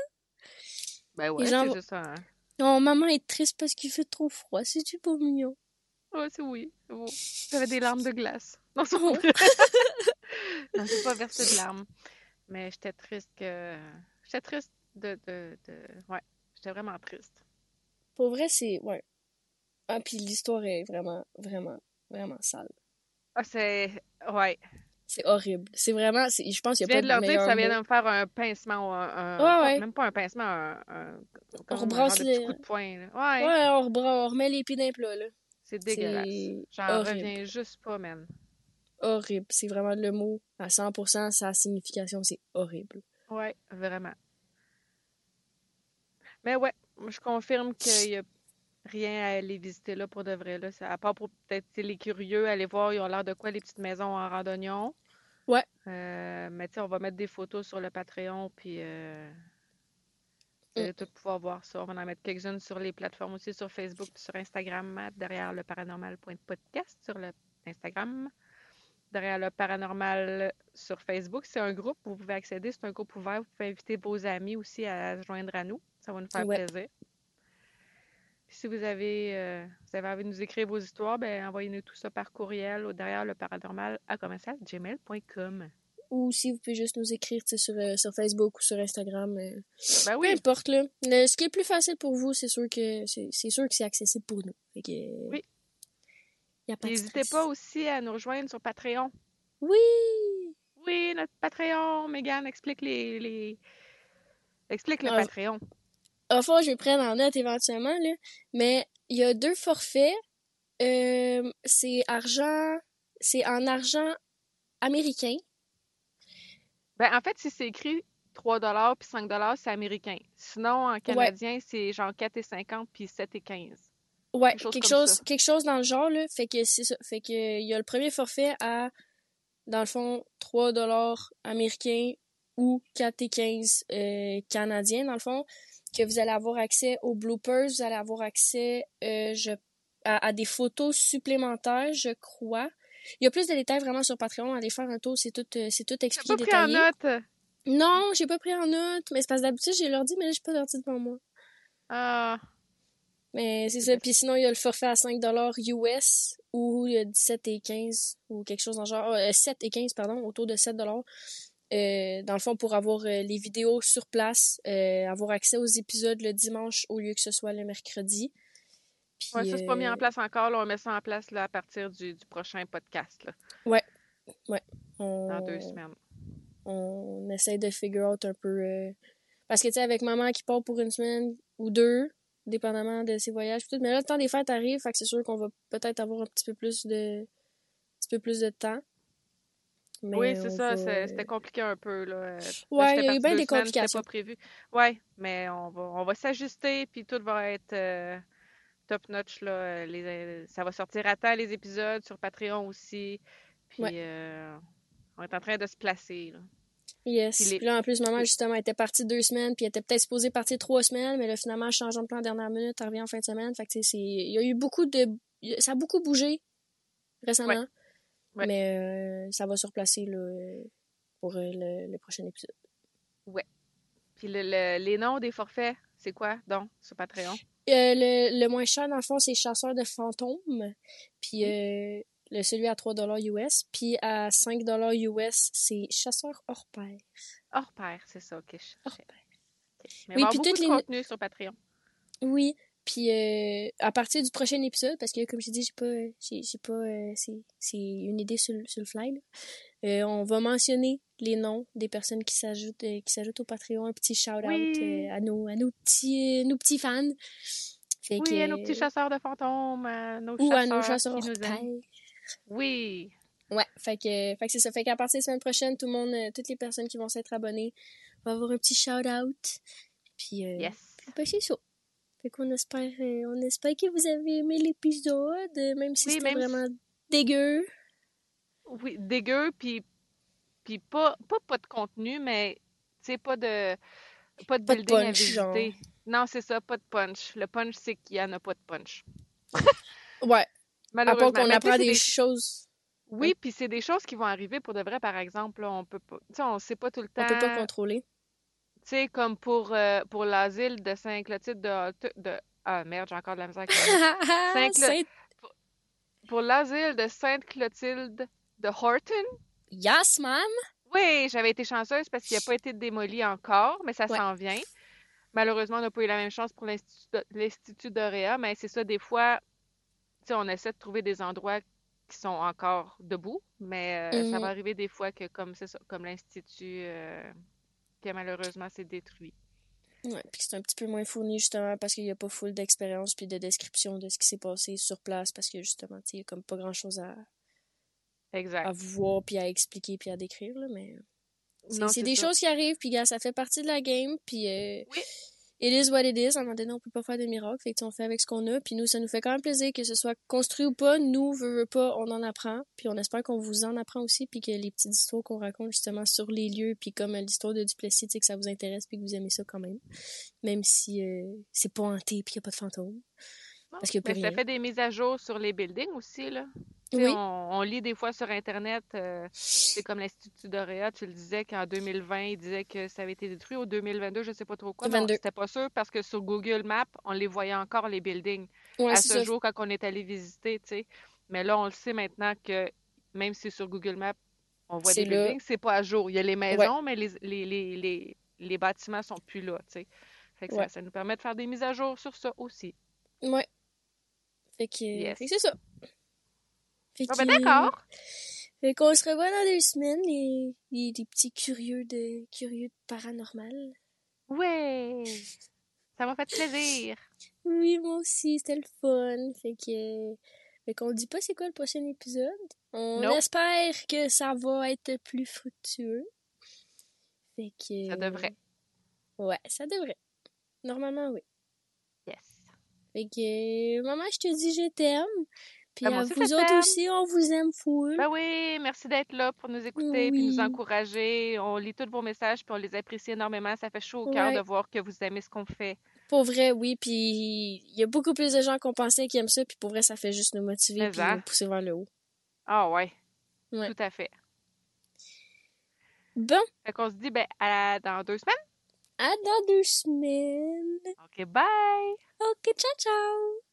Ben ouais, c'est juste un... Non, maman est triste parce qu'il fait trop froid, c'est-tu pas mignon? Ouais, c'est oui. c'est beau. J'avais des larmes de glace. Non, c'est Oh. pas Non, j'ai pas versé de larmes. Mais j'étais triste que. J'étais triste de, de, de... Ouais, j'étais vraiment triste. Pour vrai, c'est... Ouais. Ah, puis l'histoire est vraiment, vraiment, vraiment sale. Ah, c'est. Ouais. C'est horrible. C'est vraiment... c'est- Je pense Je qu'il y a viens pas de de leur dire que ça vient de me faire un pincement. Un, un- Ouais, ouais. Même pas un pincement, un. un un rebrasse les- coup de poing. là. Ouais, Ouais, on, rebra- on remet les pieds d'un plat, là. c'est dégueulasse. J'en reviens juste pas, man. Horrible. C'est vraiment le mot à 100%, sa signification, c'est horrible. Ouais, vraiment. Mais ouais, je confirme qu'il y a rien à aller visiter là pour de vrai. Là. À part pour peut-être les curieux, aller voir, ils ont l'air de quoi les petites maisons en randonnion? Ouais. Euh, mais tu sais, on va mettre des photos sur le Patreon, puis euh, vous Mm. allez tout pouvoir voir ça. On va en mettre quelques-unes sur les plateformes aussi, sur Facebook, puis sur Instagram, derrière le paranormal.podcast sur le Instagram. Derrière le paranormal sur Facebook, c'est un groupe où vous pouvez accéder. C'est un groupe ouvert. Vous pouvez inviter vos amis aussi à se joindre à nous. Ça va nous faire Ouais. plaisir. Puis si vous avez, euh, vous avez envie de nous écrire vos histoires, ben envoyez-nous tout ça par courriel au derrière le paranormal à commercial gmail.com. Ou si vous pouvez juste nous écrire sur, euh, sur Facebook ou sur Instagram. euh, Ben Peu oui, importe, là. Le- ce qui est plus facile pour vous, c'est sûr que c'est c'est sûr que c'est accessible pour nous. Que, Oui. Pas n'hésitez pas aussi à nous rejoindre sur Patreon. Oui! Oui, notre Patreon. Megan, explique les, les... explique le Ah, Patreon. Enfin, je vais prendre en note éventuellement, là. Mais il y a deux forfaits. Euh, c'est argent. C'est en argent américain. Ben, en fait, si c'est écrit 3 puis 5 c'est américain. Sinon, en canadien, c'est genre 4,50 puis 7,15. Ouais, Quelque chose quelque comme chose, ça. quelque chose dans le genre, là. Fait que c'est ça. Fait que il y a le premier forfait à, dans le fond, 3 dollars américains ou 4 et 15 euh, canadiens, dans le fond, que vous allez avoir accès aux bloopers, vous allez avoir accès euh, je, à, à des photos supplémentaires, je crois. Il y a plus de détails vraiment sur Patreon, allez faire un tour, c'est tout, euh, c'est tout expliqué, pas pris en détaillé. note. Non, j'ai pas pris en note, mais c'est parce que d'habitude j'ai l'ordi, mais là j'ai pas d'ordi devant moi. Ah. Mais c'est ça. Puis sinon, il y a le forfait à 5 US ou il y a 17 et 15 ou quelque chose dans genre. 7 et 15, pardon, autour de 7 euh, dans le fond, pour avoir euh, les vidéos sur place, euh, avoir accès aux épisodes le dimanche au lieu que ce soit le mercredi. Puis, ouais, ça, c'est pas mis en place encore. Là, on met ça en place là, à partir du, du prochain podcast. Là. Ouais. Ouais. Dans deux semaines. On essaie de figure out un peu. Parce que, tu sais, avec maman qui part pour une semaine ou deux, dépendamment de ses voyages. Mais là, le temps des fêtes arrive, fait que c'est sûr qu'on va peut-être avoir un petit peu plus de, un petit peu plus de temps. oui, c'est ça. C'était compliqué un peu. Là. Ouais, il y a eu bien des complications. pas prévu. Ouais, mais on va, on va s'ajuster, puis tout va être euh, top notch. Là. Les, ça va sortir à temps, les épisodes, sur Patreon aussi. Puis euh, on est en train de se placer. Là. Yes. Puis, là, en plus, maman, justement, était partie deux semaines, puis elle était peut-être supposée partir trois semaines, mais là, finalement, changeant de plan en dernière minute, elle revient en fin de semaine. Fait que, c'est... Il y a eu beaucoup de... Ça a beaucoup bougé récemment. Mais euh, ça va se replacer, là, pour euh, le, prochain épisode. Ouais. Puis le, les noms des forfaits, c'est quoi, donc, sur Patreon? Euh, le, le, moins cher, dans le fond, c'est Chasseur de fantômes. Puis le, celui à 3 US. Puis à 5 US, c'est Chasseur hors pair. Hors pair, c'est ça, ok. Hors pair. Mais oui, puis beaucoup de contenu sur Patreon. Oui, puis euh, à partir du prochain épisode, parce que comme je dis, j'ai pas, j'ai, pas, euh, c'est, une idée sur, sur le fly. Euh, on va mentionner les noms des personnes qui s'ajoutent, qui s'ajoutent au Patreon, un petit shout out à nos, à nos petits, nos petits fans. oui, à nos petits chasseurs de fantômes, à nos ou chasseurs à nos chasseurs qui nous oui. Ouais, fait que, fait que c'est ça. Fait qu'à partir de la semaine prochaine, tout le monde, euh, toutes les personnes qui vont s'être abonnées vont avoir un petit shout-out. Puis, euh, yes. C'est ça. Fait qu'on espère, euh, on espère que vous avez aimé l'épisode, même si c'était vraiment dégueu. Oui, dégueu, puis, puis pas, pas, pas de contenu, mais, tu sais, pas de, pas de pas building à visiter. Non, c'est ça, pas de punch. Le punch, c'est qu'il y en a pas de punch. ouais, Malheureusement. À part qu'on apprend des, choses. Oui, puis c'est des choses qui vont arriver pour de vrai, par exemple. on peut pas. Tu sais, on sait pas tout le temps. On peut pas contrôler. Tu sais, comme pour, euh, pour l'asile de Saint-Clotilde de, de, Ah merde, j'ai encore de la misère Saint pour, pour l'asile de Sainte-Clotilde de Horton. Yes, ma'am. Oui, j'avais été chanceuse parce qu'il n'a pas été démoli encore, mais ça s'en vient. Malheureusement, on n'a pas eu la même chance pour l'Institut d'Oréa, mais c'est ça, des fois, on essaie de trouver des endroits qui sont encore debout, mais euh, ça va mhm. arriver des fois que, comme c'est comme l'Institut, euh, qui malheureusement s'est détruit. Ouais, puis c'est un petit peu moins fourni justement parce qu'il n'y a pas full d'expérience puis de description de ce qui s'est passé sur place parce que justement, il n'y a comme pas grand chose à, exact. à voir puis à expliquer puis à décrire, là, mais c'est des choses qui arrivent puis ça fait partie de la game puis euh, oui it is what it is. À un moment donné, on peut pas faire de miracle. Fait que, on fait avec ce qu'on a. Puis nous, ça nous fait quand même plaisir que ce soit construit ou pas. Nous, veut, pas, on en apprend. Puis on espère qu'on vous en apprend aussi. Puis que les petites histoires qu'on raconte justement sur les lieux, puis comme l'histoire de Duplessis, que ça vous intéresse puis que vous aimez ça quand même. Même si euh, c'est pas hanté puis qu'il n'y a pas de fantômes. Parce que ça fait des mises à jour sur les buildings aussi, là. Oui. On, lit des fois sur Internet, euh, c'est comme l'Institut d'Oréa, tu le disais qu'en 2020, il disait que ça avait été détruit. Au 2022, je ne sais pas trop quoi. C'était pas sûr parce que sur Google Maps, on les voyait encore, les buildings, à ce jour, quand on est allé visiter, tu sais. Mais là, on le sait maintenant que même si sur Google Maps, on voit des buildings, c'est pas à jour. Il y a les maisons, mais les, les, les, les, bâtiments sont plus là, tu sais. Fait que ça, ça, nous permet de faire des mises à jour sur ça aussi. Oui. Fait que, c'est ça. Fait ben d'accord. Fait qu'on se revoit dans deux semaines, les, les, petits curieux de curieux de paranormal. Ouais! Ça m'a fait plaisir. Oui, moi aussi, c'était le fun. Fait que. Fait qu'on dit pas c'est quoi le prochain épisode. On espère que ça va être plus fructueux. Fait que. Ça devrait. Ouais, ça devrait. Normalement, oui. Yes. Fait que, maman, je te dis je t'aime. Puis ben, vous autres aussi, on vous aime fou. Ben oui, merci d'être là pour nous écouter et nous encourager. On lit tous vos messages puis on les apprécie énormément. Ça fait chaud au cœur de voir que vous aimez ce qu'on fait. Pour vrai, oui. Puis il y a beaucoup plus de gens qu'on pensait qui aiment ça. Puis pour vrai, ça fait juste nous motiver et nous pousser vers le haut. Ah ouais. ouais. Tout à fait. Bon. Fait qu'on se dit ben, à, dans deux semaines. À dans deux semaines. OK, bye! OK, ciao, ciao!